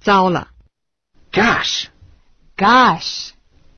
糟了。Gosh. Gosh.